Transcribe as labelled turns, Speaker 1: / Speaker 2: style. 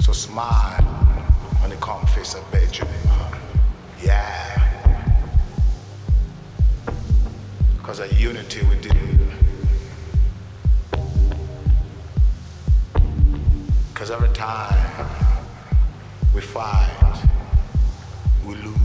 Speaker 1: So smile when they come face a bedroom. Yeah. Because a unity we do. Because every time we fight, we lose.